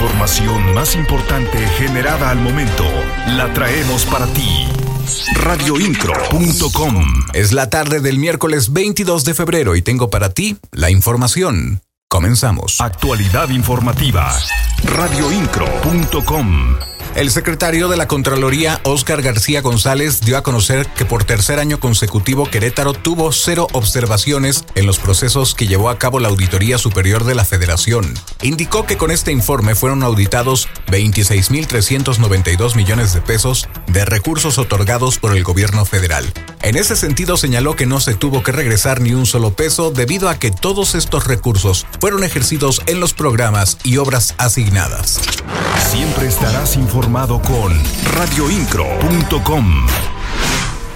información más importante generada al momento la traemos para ti. Radioincro.com Es la tarde del miércoles 22 de febrero y tengo para ti la información. Comenzamos. Actualidad informativa. Radioincro.com El secretario de la Contraloría, Óscar García González, dio a conocer que por tercer año consecutivo Querétaro tuvo cero observaciones en los procesos que llevó a cabo la Auditoría Superior de la Federación. Indicó que con este informe fueron auditados 26.392 millones de pesos de recursos otorgados por el gobierno federal. En ese sentido señaló que no se tuvo que regresar ni un solo peso debido a que todos estos recursos fueron ejercidos en los programas y obras asignadas. Siempre estarás informado con radioincro.com.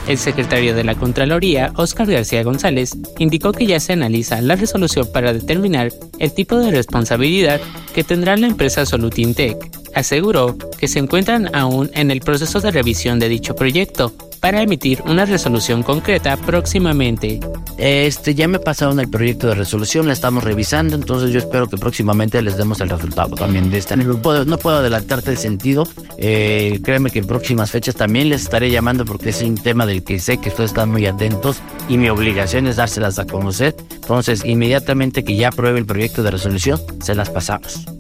El secretario de la Contraloría, Óscar García González, indicó que ya se analiza la resolución para determinar el tipo de responsabilidad que tendrá la empresa Solutintec. Aseguró que se encuentran aún en el proceso de revisión de dicho proyecto para emitir una resolución concreta próximamente. Este, ya me pasaron el proyecto de resolución, la estamos revisando, entonces yo espero que próximamente les demos el resultado también de esta. No puedo, no puedo adelantarte el sentido, eh, créeme que en próximas fechas también les estaré llamando porque es un tema del que sé que ustedes están muy atentos y mi obligación es dárselas a conocer. Entonces, inmediatamente que ya apruebe el proyecto de resolución, se las pasamos.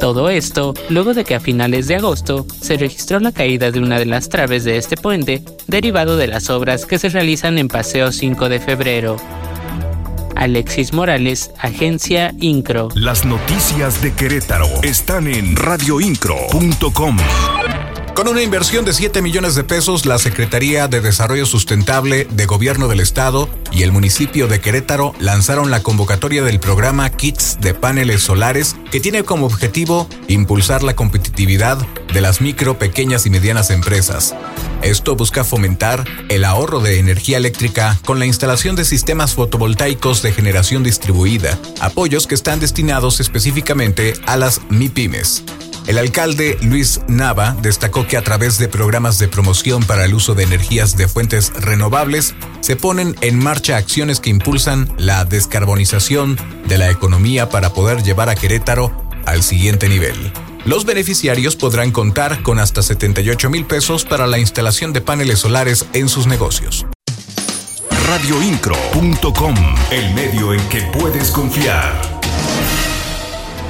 Todo esto luego de que a finales de agosto se registró la caída de una de las traves de este puente derivado de las obras que se realizan en Paseo 5 de febrero. Alexis Morales, Agencia Incro. Las noticias de Querétaro están en radioincro.com. Con una inversión de 7 millones de pesos, la Secretaría de Desarrollo Sustentable de Gobierno del Estado y el municipio de Querétaro lanzaron la convocatoria del programa Kits de paneles solares que tiene como objetivo impulsar la competitividad de las micro, pequeñas y medianas empresas. Esto busca fomentar el ahorro de energía eléctrica con la instalación de sistemas fotovoltaicos de generación distribuida, apoyos que están destinados específicamente a las MIPIMES. El alcalde Luis Nava destacó que a través de programas de promoción para el uso de energías de fuentes renovables se ponen en marcha acciones que impulsan la descarbonización de la economía para poder llevar a Querétaro al siguiente nivel. Los beneficiarios podrán contar con hasta 78 mil pesos para la instalación de paneles solares en sus negocios. Radioincro.com, el medio en que puedes confiar.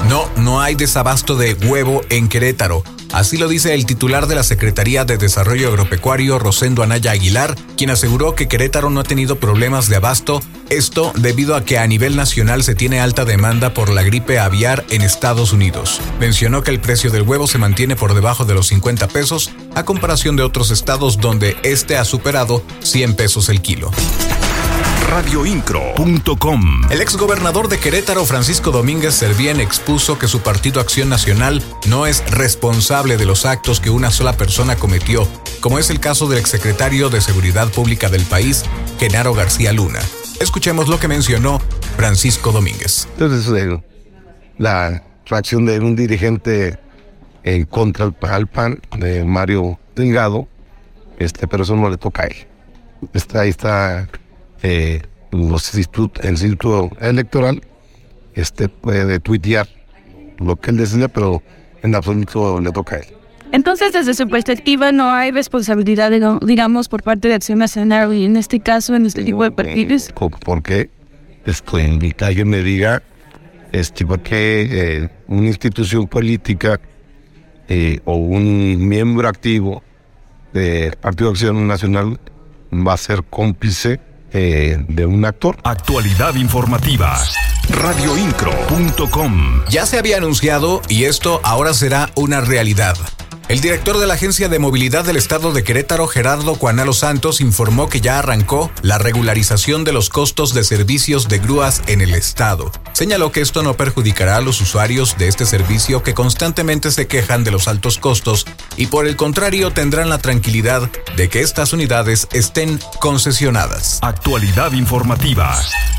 No, no hay desabasto de huevo en Querétaro. Así lo dice el titular de la Secretaría de Desarrollo Agropecuario, Rosendo Anaya Aguilar, quien aseguró que Querétaro no ha tenido problemas de abasto, esto debido a que a nivel nacional se tiene alta demanda por la gripe aviar en Estados Unidos. Mencionó que el precio del huevo se mantiene por debajo de los 50 pesos, a comparación de otros estados donde este ha superado 100 pesos el kilo radioincro.com. El exgobernador de Querétaro, Francisco Domínguez Servién, expuso que su partido Acción Nacional no es responsable de los actos que una sola persona cometió, como es el caso del exsecretario de Seguridad Pública del país, Genaro García Luna. Escuchemos lo que mencionó Francisco Domínguez. Entonces, la reacción de un dirigente en contra del PAN, de Mario Delgado, este, pero eso no le toca a él. Está, ahí está eh, los el instituto electoral este puede tuitear lo que él decide, pero en absoluto le toca a él. Entonces, desde su perspectiva, no hay responsabilidad, digamos, por parte de Acción Nacional y en este caso, en este tipo de partidos. ¿Por qué? Este, que alguien me diga, este, por qué eh, una institución política eh, o un miembro activo del Partido de Acción Nacional va a ser cómplice eh, de un actor. Actualidad informativa. Radioincro.com. Ya se había anunciado y esto ahora será una realidad. El director de la Agencia de Movilidad del Estado de Querétaro, Gerardo Cuanalo Santos, informó que ya arrancó la regularización de los costos de servicios de grúas en el Estado. Señaló que esto no perjudicará a los usuarios de este servicio que constantemente se quejan de los altos costos y por el contrario tendrán la tranquilidad de que estas unidades estén concesionadas. Actualidad informativa.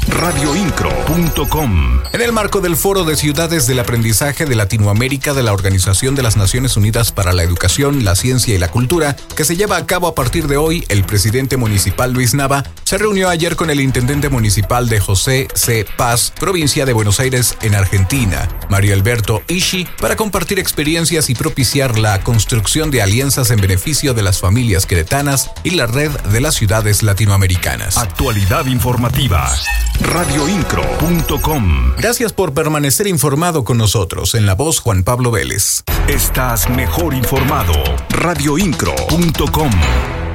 radioincro.com. En el marco del Foro de Ciudades del Aprendizaje de Latinoamérica de la Organización de las Naciones Unidas para la Educación, la Ciencia y la Cultura, que se lleva a cabo a partir de hoy, el presidente municipal Luis Nava se reunió ayer con el intendente municipal de José C. Paz, provincia de Buenos Aires, en Argentina, Mario Alberto Ishi, para compartir experiencias y propiciar la construcción de alianzas en beneficio de las familias queretanas y la red de las ciudades latinoamericanas. Actualidad informativa. Radioincro.com. Gracias por permanecer informado con nosotros. En la voz Juan Pablo Vélez. Estás mejor informado. Radioincro.com.